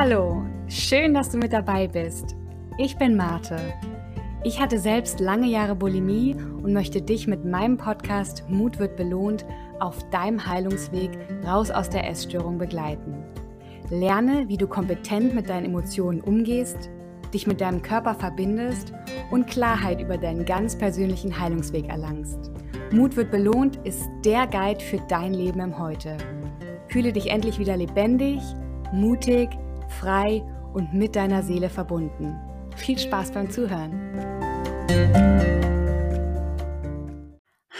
Hallo, schön, dass du mit dabei bist. Ich bin Marte. Ich hatte selbst lange Jahre Bulimie und möchte dich mit meinem Podcast Mut wird belohnt auf deinem Heilungsweg raus aus der Essstörung begleiten. Lerne, wie du kompetent mit deinen Emotionen umgehst, dich mit deinem Körper verbindest und Klarheit über deinen ganz persönlichen Heilungsweg erlangst. Mut wird belohnt ist der Guide für dein Leben im Heute. Fühle dich endlich wieder lebendig, mutig, frei und mit deiner Seele verbunden. Viel Spaß beim Zuhören.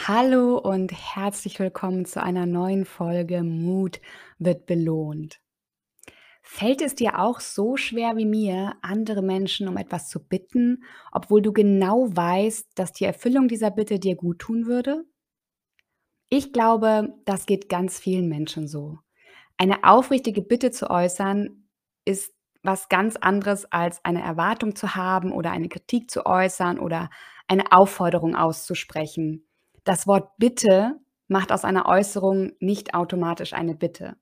Hallo und herzlich willkommen zu einer neuen Folge Mut wird belohnt. Fällt es dir auch so schwer wie mir, andere Menschen um etwas zu bitten, obwohl du genau weißt, dass die Erfüllung dieser Bitte dir gut tun würde? Ich glaube, das geht ganz vielen Menschen so. Eine aufrichtige Bitte zu äußern ist was ganz anderes als eine Erwartung zu haben oder eine Kritik zu äußern oder eine Aufforderung auszusprechen. Das Wort Bitte macht aus einer Äußerung nicht automatisch eine Bitte.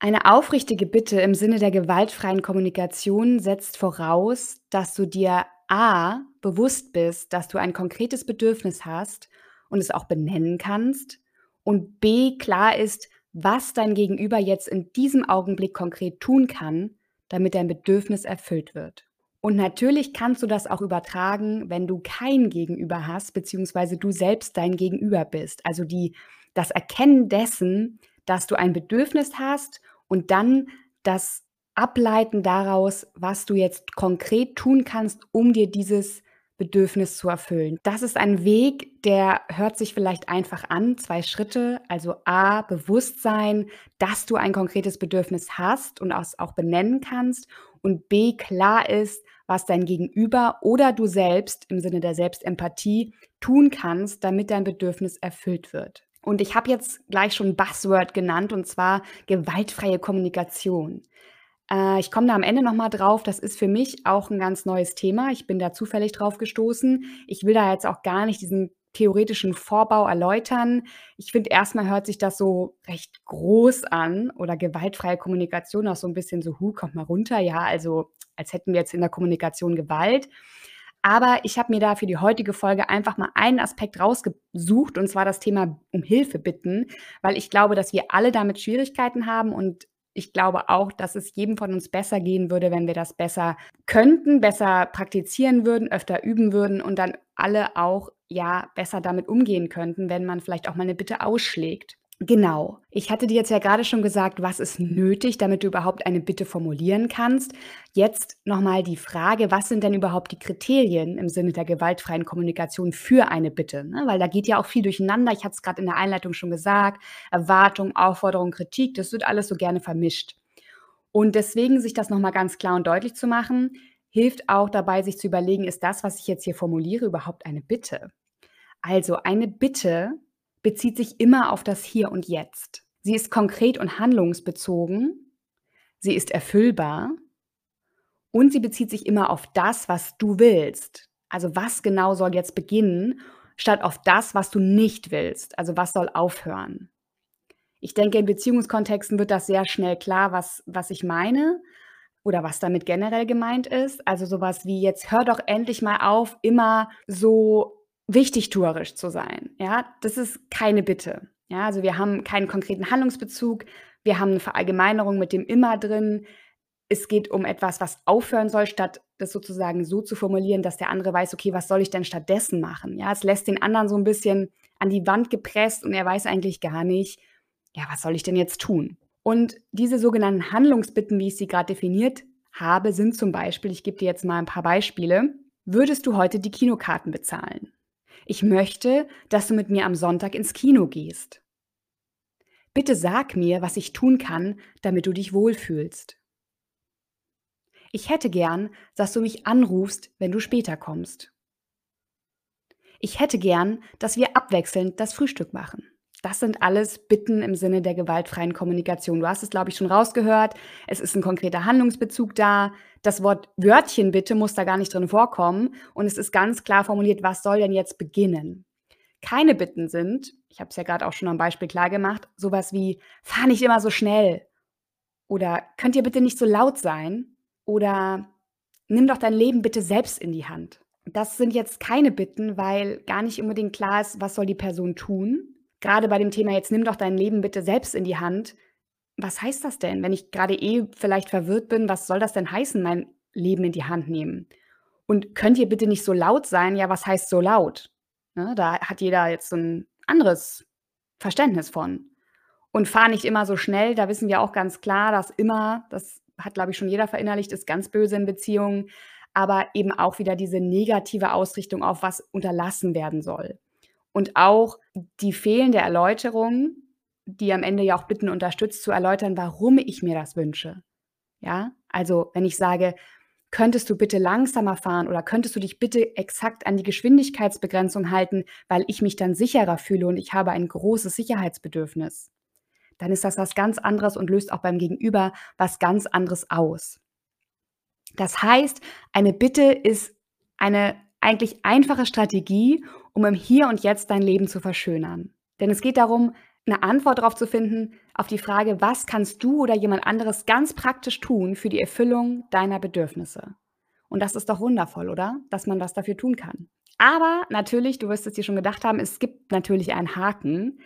Eine aufrichtige Bitte im Sinne der gewaltfreien Kommunikation setzt voraus, dass du dir a bewusst bist, dass du ein konkretes Bedürfnis hast und es auch benennen kannst und b klar ist, was dein Gegenüber jetzt in diesem Augenblick konkret tun kann, damit dein Bedürfnis erfüllt wird. Und natürlich kannst du das auch übertragen, wenn du kein Gegenüber hast, beziehungsweise du selbst dein Gegenüber bist. Also die, das Erkennen dessen, dass du ein Bedürfnis hast und dann das Ableiten daraus, was du jetzt konkret tun kannst, um dir dieses Bedürfnis zu erfüllen. Das ist ein Weg, der hört sich vielleicht einfach an, zwei Schritte. Also A, Bewusstsein, dass du ein konkretes Bedürfnis hast und es auch benennen kannst. Und B, klar ist, was dein Gegenüber oder du selbst im Sinne der Selbstempathie tun kannst, damit dein Bedürfnis erfüllt wird. Und ich habe jetzt gleich schon Buzzword genannt, und zwar gewaltfreie Kommunikation. Äh, ich komme da am Ende noch mal drauf. Das ist für mich auch ein ganz neues Thema. Ich bin da zufällig drauf gestoßen. Ich will da jetzt auch gar nicht diesen theoretischen Vorbau erläutern. Ich finde, erstmal hört sich das so recht groß an oder gewaltfreie Kommunikation auch so ein bisschen so, hu, kommt mal runter. Ja, also als hätten wir jetzt in der Kommunikation Gewalt. Aber ich habe mir da für die heutige Folge einfach mal einen Aspekt rausgesucht, und zwar das Thema um Hilfe bitten, weil ich glaube, dass wir alle damit Schwierigkeiten haben und ich glaube auch, dass es jedem von uns besser gehen würde, wenn wir das besser könnten, besser praktizieren würden, öfter üben würden und dann alle auch ja besser damit umgehen könnten, wenn man vielleicht auch mal eine Bitte ausschlägt. Genau. Ich hatte dir jetzt ja gerade schon gesagt, was ist nötig, damit du überhaupt eine Bitte formulieren kannst. Jetzt nochmal die Frage, was sind denn überhaupt die Kriterien im Sinne der gewaltfreien Kommunikation für eine Bitte? Ne? Weil da geht ja auch viel durcheinander. Ich hatte es gerade in der Einleitung schon gesagt. Erwartung, Aufforderung, Kritik, das wird alles so gerne vermischt. Und deswegen, sich das nochmal ganz klar und deutlich zu machen, hilft auch dabei, sich zu überlegen, ist das, was ich jetzt hier formuliere, überhaupt eine Bitte? Also eine Bitte bezieht sich immer auf das Hier und Jetzt. Sie ist konkret und handlungsbezogen, sie ist erfüllbar und sie bezieht sich immer auf das, was du willst. Also was genau soll jetzt beginnen, statt auf das, was du nicht willst. Also was soll aufhören. Ich denke, in Beziehungskontexten wird das sehr schnell klar, was, was ich meine oder was damit generell gemeint ist. Also sowas wie jetzt hör doch endlich mal auf, immer so wichtigtuerisch zu sein. Ja, das ist keine Bitte. Ja, also wir haben keinen konkreten Handlungsbezug. Wir haben eine Verallgemeinerung mit dem immer drin. Es geht um etwas, was aufhören soll, statt das sozusagen so zu formulieren, dass der andere weiß, okay, was soll ich denn stattdessen machen? Ja, es lässt den anderen so ein bisschen an die Wand gepresst und er weiß eigentlich gar nicht, ja, was soll ich denn jetzt tun? Und diese sogenannten Handlungsbitten, wie ich sie gerade definiert habe, sind zum Beispiel, ich gebe dir jetzt mal ein paar Beispiele, würdest du heute die Kinokarten bezahlen? Ich möchte, dass du mit mir am Sonntag ins Kino gehst. Bitte sag mir, was ich tun kann, damit du dich wohlfühlst. Ich hätte gern, dass du mich anrufst, wenn du später kommst. Ich hätte gern, dass wir abwechselnd das Frühstück machen. Das sind alles Bitten im Sinne der gewaltfreien Kommunikation. Du hast es, glaube ich, schon rausgehört. Es ist ein konkreter Handlungsbezug da. Das Wort Wörtchen bitte muss da gar nicht drin vorkommen. Und es ist ganz klar formuliert, was soll denn jetzt beginnen? Keine Bitten sind, ich habe es ja gerade auch schon am Beispiel klar gemacht, sowas wie, fahr nicht immer so schnell. Oder könnt ihr bitte nicht so laut sein? Oder nimm doch dein Leben bitte selbst in die Hand. Das sind jetzt keine Bitten, weil gar nicht unbedingt klar ist, was soll die Person tun. Gerade bei dem Thema jetzt nimm doch dein Leben bitte selbst in die Hand. Was heißt das denn? Wenn ich gerade eh vielleicht verwirrt bin, was soll das denn heißen, mein Leben in die Hand nehmen? Und könnt ihr bitte nicht so laut sein? Ja, was heißt so laut? Ne, da hat jeder jetzt so ein anderes Verständnis von. Und fahr nicht immer so schnell, da wissen wir auch ganz klar, dass immer, das hat, glaube ich, schon jeder verinnerlicht, ist ganz böse in Beziehungen, aber eben auch wieder diese negative Ausrichtung auf was unterlassen werden soll. Und auch die fehlende Erläuterung, die am Ende ja auch Bitten unterstützt, zu erläutern, warum ich mir das wünsche. Ja, also wenn ich sage, könntest du bitte langsamer fahren oder könntest du dich bitte exakt an die Geschwindigkeitsbegrenzung halten, weil ich mich dann sicherer fühle und ich habe ein großes Sicherheitsbedürfnis dann ist das was ganz anderes und löst auch beim Gegenüber was ganz anderes aus. Das heißt, eine Bitte ist eine eigentlich einfache Strategie, um im Hier und Jetzt dein Leben zu verschönern. Denn es geht darum, eine Antwort darauf zu finden, auf die Frage, was kannst du oder jemand anderes ganz praktisch tun für die Erfüllung deiner Bedürfnisse. Und das ist doch wundervoll, oder? Dass man was dafür tun kann. Aber natürlich, du wirst es dir schon gedacht haben, es gibt natürlich einen Haken.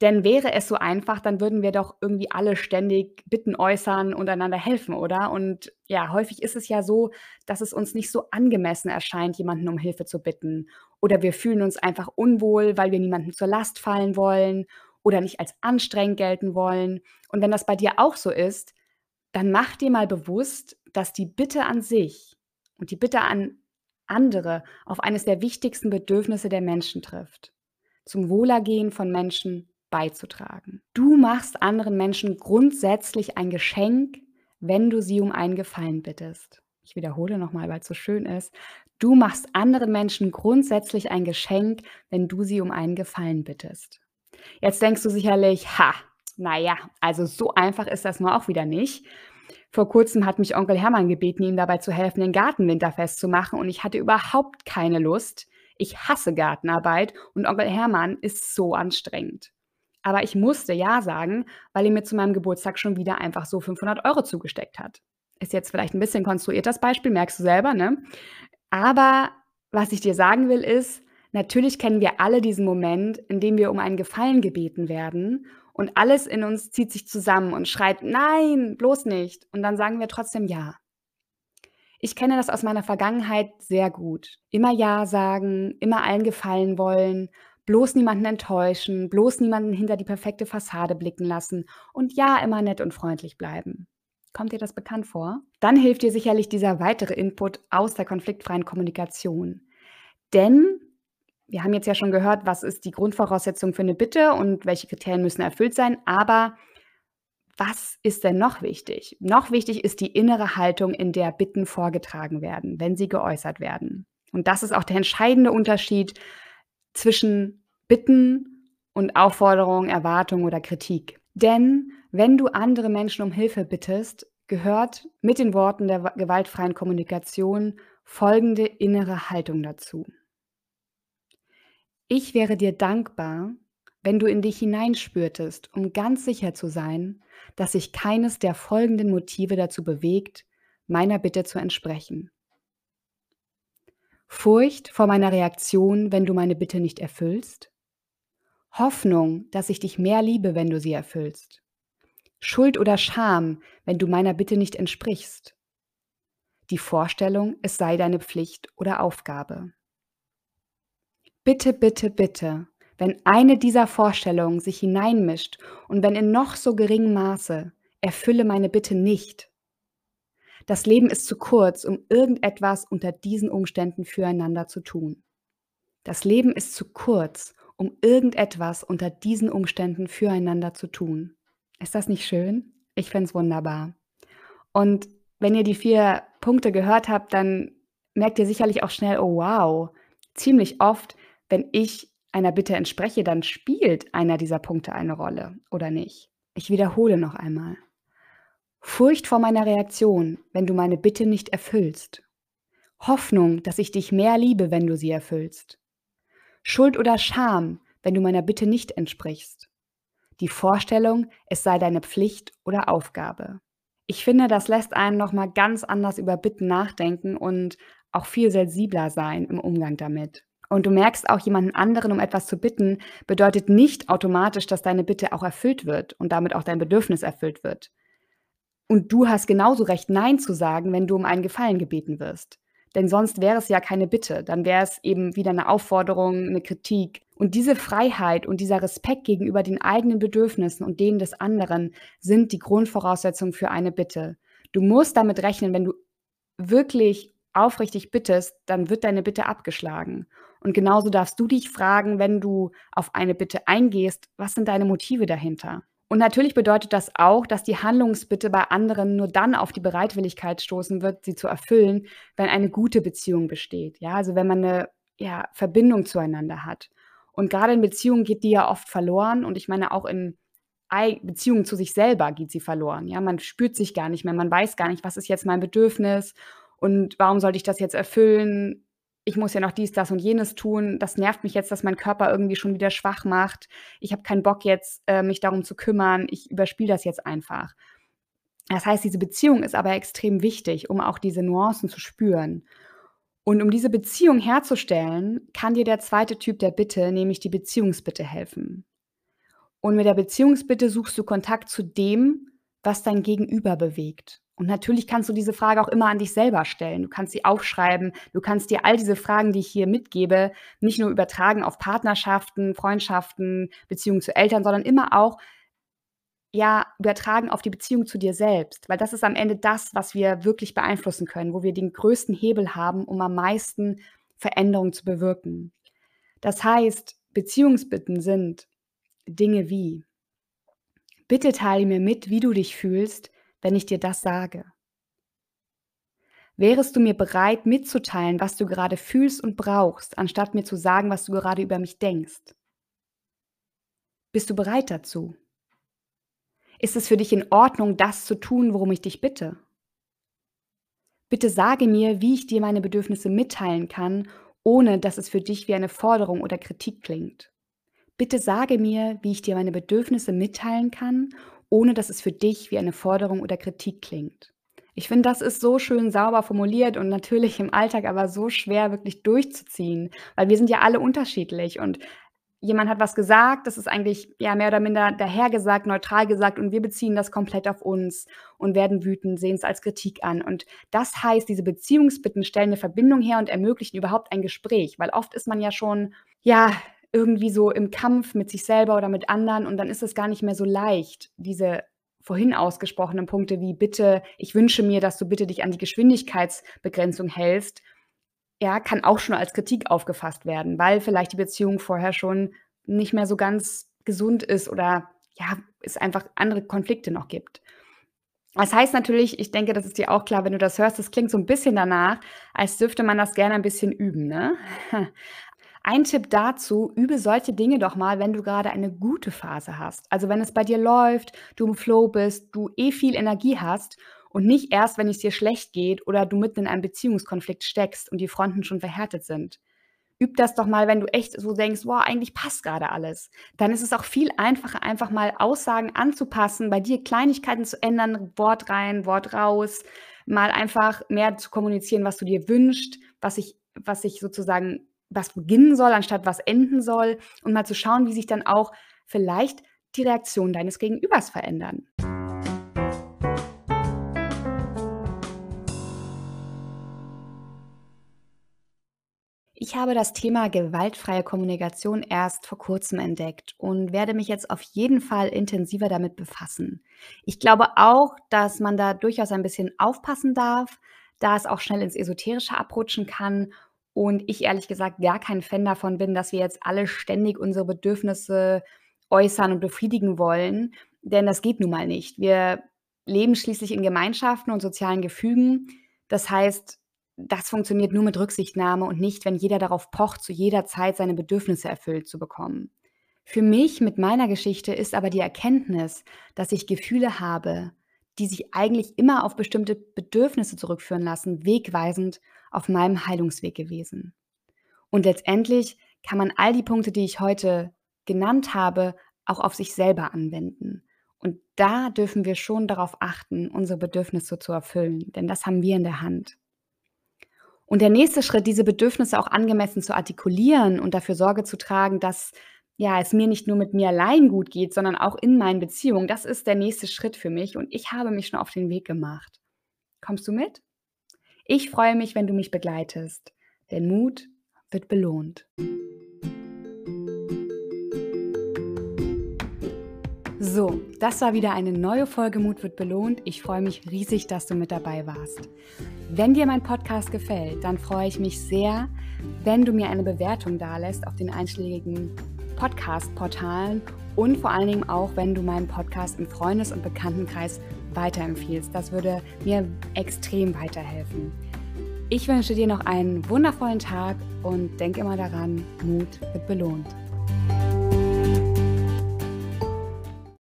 Denn wäre es so einfach, dann würden wir doch irgendwie alle ständig Bitten äußern und einander helfen, oder? Und ja, häufig ist es ja so, dass es uns nicht so angemessen erscheint, jemanden um Hilfe zu bitten. Oder wir fühlen uns einfach unwohl, weil wir niemandem zur Last fallen wollen oder nicht als anstrengend gelten wollen. Und wenn das bei dir auch so ist, dann mach dir mal bewusst, dass die Bitte an sich und die Bitte an andere auf eines der wichtigsten Bedürfnisse der Menschen trifft. Zum Wohlergehen von Menschen beizutragen. Du machst anderen Menschen grundsätzlich ein Geschenk, wenn du sie um einen Gefallen bittest. Ich wiederhole nochmal, weil es so schön ist. Du machst anderen Menschen grundsätzlich ein Geschenk, wenn du sie um einen Gefallen bittest. Jetzt denkst du sicherlich, ha, naja, also so einfach ist das nur auch wieder nicht. Vor kurzem hat mich Onkel Hermann gebeten, ihm dabei zu helfen, den Garten winterfest zu machen und ich hatte überhaupt keine Lust. Ich hasse Gartenarbeit und Onkel Hermann ist so anstrengend. Aber ich musste ja sagen, weil er mir zu meinem Geburtstag schon wieder einfach so 500 Euro zugesteckt hat. Ist jetzt vielleicht ein bisschen konstruiert das Beispiel, merkst du selber, ne? Aber was ich dir sagen will, ist, natürlich kennen wir alle diesen Moment, in dem wir um einen Gefallen gebeten werden und alles in uns zieht sich zusammen und schreit, nein, bloß nicht. Und dann sagen wir trotzdem ja. Ich kenne das aus meiner Vergangenheit sehr gut. Immer Ja sagen, immer allen gefallen wollen bloß niemanden enttäuschen, bloß niemanden hinter die perfekte Fassade blicken lassen und ja, immer nett und freundlich bleiben. Kommt dir das bekannt vor? Dann hilft dir sicherlich dieser weitere Input aus der konfliktfreien Kommunikation. Denn wir haben jetzt ja schon gehört, was ist die Grundvoraussetzung für eine Bitte und welche Kriterien müssen erfüllt sein, aber was ist denn noch wichtig? Noch wichtig ist die innere Haltung, in der Bitten vorgetragen werden, wenn sie geäußert werden. Und das ist auch der entscheidende Unterschied zwischen Bitten und Aufforderungen, Erwartungen oder Kritik. Denn wenn du andere Menschen um Hilfe bittest, gehört mit den Worten der gewaltfreien Kommunikation folgende innere Haltung dazu. Ich wäre dir dankbar, wenn du in dich hineinspürtest, um ganz sicher zu sein, dass sich keines der folgenden Motive dazu bewegt, meiner Bitte zu entsprechen. Furcht vor meiner Reaktion, wenn du meine Bitte nicht erfüllst, Hoffnung, dass ich dich mehr liebe, wenn du sie erfüllst. Schuld oder Scham, wenn du meiner Bitte nicht entsprichst. Die Vorstellung, es sei deine Pflicht oder Aufgabe. Bitte, bitte, bitte, wenn eine dieser Vorstellungen sich hineinmischt und wenn in noch so geringem Maße, erfülle meine Bitte nicht. Das Leben ist zu kurz, um irgendetwas unter diesen Umständen füreinander zu tun. Das Leben ist zu kurz, um irgendetwas unter diesen Umständen füreinander zu tun. Ist das nicht schön? Ich finde es wunderbar. Und wenn ihr die vier Punkte gehört habt, dann merkt ihr sicherlich auch schnell, oh wow, ziemlich oft, wenn ich einer Bitte entspreche, dann spielt einer dieser Punkte eine Rolle oder nicht. Ich wiederhole noch einmal. Furcht vor meiner Reaktion, wenn du meine Bitte nicht erfüllst. Hoffnung, dass ich dich mehr liebe, wenn du sie erfüllst. Schuld oder Scham, wenn du meiner Bitte nicht entsprichst. Die Vorstellung, es sei deine Pflicht oder Aufgabe. Ich finde, das lässt einen noch mal ganz anders über Bitten nachdenken und auch viel sensibler sein im Umgang damit. Und du merkst auch, jemanden anderen um etwas zu bitten, bedeutet nicht automatisch, dass deine Bitte auch erfüllt wird und damit auch dein Bedürfnis erfüllt wird. Und du hast genauso recht, Nein zu sagen, wenn du um einen Gefallen gebeten wirst. Denn sonst wäre es ja keine Bitte, dann wäre es eben wieder eine Aufforderung, eine Kritik. Und diese Freiheit und dieser Respekt gegenüber den eigenen Bedürfnissen und denen des anderen sind die Grundvoraussetzungen für eine Bitte. Du musst damit rechnen, wenn du wirklich aufrichtig bittest, dann wird deine Bitte abgeschlagen. Und genauso darfst du dich fragen, wenn du auf eine Bitte eingehst, was sind deine Motive dahinter? Und natürlich bedeutet das auch, dass die Handlungsbitte bei anderen nur dann auf die Bereitwilligkeit stoßen wird, sie zu erfüllen, wenn eine gute Beziehung besteht. Ja, also wenn man eine ja, Verbindung zueinander hat. Und gerade in Beziehungen geht die ja oft verloren. Und ich meine, auch in Beziehungen zu sich selber geht sie verloren. Ja, man spürt sich gar nicht mehr. Man weiß gar nicht, was ist jetzt mein Bedürfnis und warum sollte ich das jetzt erfüllen? Ich muss ja noch dies, das und jenes tun. Das nervt mich jetzt, dass mein Körper irgendwie schon wieder schwach macht. Ich habe keinen Bock jetzt, äh, mich darum zu kümmern. Ich überspiele das jetzt einfach. Das heißt, diese Beziehung ist aber extrem wichtig, um auch diese Nuancen zu spüren. Und um diese Beziehung herzustellen, kann dir der zweite Typ der Bitte, nämlich die Beziehungsbitte, helfen. Und mit der Beziehungsbitte suchst du Kontakt zu dem, was dein Gegenüber bewegt. Und natürlich kannst du diese Frage auch immer an dich selber stellen. Du kannst sie aufschreiben. Du kannst dir all diese Fragen, die ich hier mitgebe, nicht nur übertragen auf Partnerschaften, Freundschaften, Beziehungen zu Eltern, sondern immer auch ja, übertragen auf die Beziehung zu dir selbst, weil das ist am Ende das, was wir wirklich beeinflussen können, wo wir den größten Hebel haben, um am meisten Veränderungen zu bewirken. Das heißt, Beziehungsbitten sind Dinge wie, bitte teile mir mit, wie du dich fühlst, wenn ich dir das sage? Wärest du mir bereit mitzuteilen, was du gerade fühlst und brauchst, anstatt mir zu sagen, was du gerade über mich denkst? Bist du bereit dazu? Ist es für dich in Ordnung, das zu tun, worum ich dich bitte? Bitte sage mir, wie ich dir meine Bedürfnisse mitteilen kann, ohne dass es für dich wie eine Forderung oder Kritik klingt. Bitte sage mir, wie ich dir meine Bedürfnisse mitteilen kann, ohne dass es für dich wie eine Forderung oder Kritik klingt. Ich finde, das ist so schön sauber formuliert und natürlich im Alltag aber so schwer wirklich durchzuziehen, weil wir sind ja alle unterschiedlich und jemand hat was gesagt, das ist eigentlich ja mehr oder minder dahergesagt, neutral gesagt und wir beziehen das komplett auf uns und werden wütend, sehen es als Kritik an. Und das heißt, diese Beziehungsbitten stellen eine Verbindung her und ermöglichen überhaupt ein Gespräch, weil oft ist man ja schon, ja, irgendwie so im Kampf mit sich selber oder mit anderen und dann ist es gar nicht mehr so leicht, diese vorhin ausgesprochenen Punkte wie bitte, ich wünsche mir, dass du bitte dich an die Geschwindigkeitsbegrenzung hältst, ja, kann auch schon als Kritik aufgefasst werden, weil vielleicht die Beziehung vorher schon nicht mehr so ganz gesund ist oder ja, es einfach andere Konflikte noch gibt. Das heißt natürlich, ich denke, das ist dir auch klar, wenn du das hörst, das klingt so ein bisschen danach, als dürfte man das gerne ein bisschen üben, ne? Ein Tipp dazu, übe solche Dinge doch mal, wenn du gerade eine gute Phase hast. Also wenn es bei dir läuft, du im Flow bist, du eh viel Energie hast und nicht erst, wenn es dir schlecht geht oder du mitten in einem Beziehungskonflikt steckst und die Fronten schon verhärtet sind. Üb das doch mal, wenn du echt so denkst, wow, eigentlich passt gerade alles. Dann ist es auch viel einfacher, einfach mal Aussagen anzupassen, bei dir Kleinigkeiten zu ändern, Wort rein, Wort raus, mal einfach mehr zu kommunizieren, was du dir wünschst, was sich was sich sozusagen was beginnen soll, anstatt was enden soll und mal zu schauen, wie sich dann auch vielleicht die Reaktion deines Gegenübers verändern. Ich habe das Thema gewaltfreie Kommunikation erst vor kurzem entdeckt und werde mich jetzt auf jeden Fall intensiver damit befassen. Ich glaube auch, dass man da durchaus ein bisschen aufpassen darf, da es auch schnell ins Esoterische abrutschen kann und ich ehrlich gesagt gar kein Fan davon bin, dass wir jetzt alle ständig unsere Bedürfnisse äußern und befriedigen wollen, denn das geht nun mal nicht. Wir leben schließlich in Gemeinschaften und sozialen Gefügen. Das heißt, das funktioniert nur mit Rücksichtnahme und nicht, wenn jeder darauf pocht, zu jeder Zeit seine Bedürfnisse erfüllt zu bekommen. Für mich mit meiner Geschichte ist aber die Erkenntnis, dass ich Gefühle habe, die sich eigentlich immer auf bestimmte Bedürfnisse zurückführen lassen, wegweisend auf meinem Heilungsweg gewesen. Und letztendlich kann man all die Punkte, die ich heute genannt habe, auch auf sich selber anwenden. Und da dürfen wir schon darauf achten, unsere Bedürfnisse zu erfüllen, denn das haben wir in der Hand. Und der nächste Schritt, diese Bedürfnisse auch angemessen zu artikulieren und dafür Sorge zu tragen, dass ja, es mir nicht nur mit mir allein gut geht, sondern auch in meinen Beziehungen, das ist der nächste Schritt für mich und ich habe mich schon auf den Weg gemacht. Kommst du mit? Ich freue mich, wenn du mich begleitest, denn Mut wird belohnt. So, das war wieder eine neue Folge Mut wird belohnt. Ich freue mich riesig, dass du mit dabei warst. Wenn dir mein Podcast gefällt, dann freue ich mich sehr, wenn du mir eine Bewertung dalässt auf den einschlägigen Podcast-Portalen und vor allen Dingen auch, wenn du meinen Podcast im Freundes- und Bekanntenkreis weiterempfiehlst. Das würde mir extrem weiterhelfen. Ich wünsche dir noch einen wundervollen Tag und denk immer daran, Mut wird belohnt.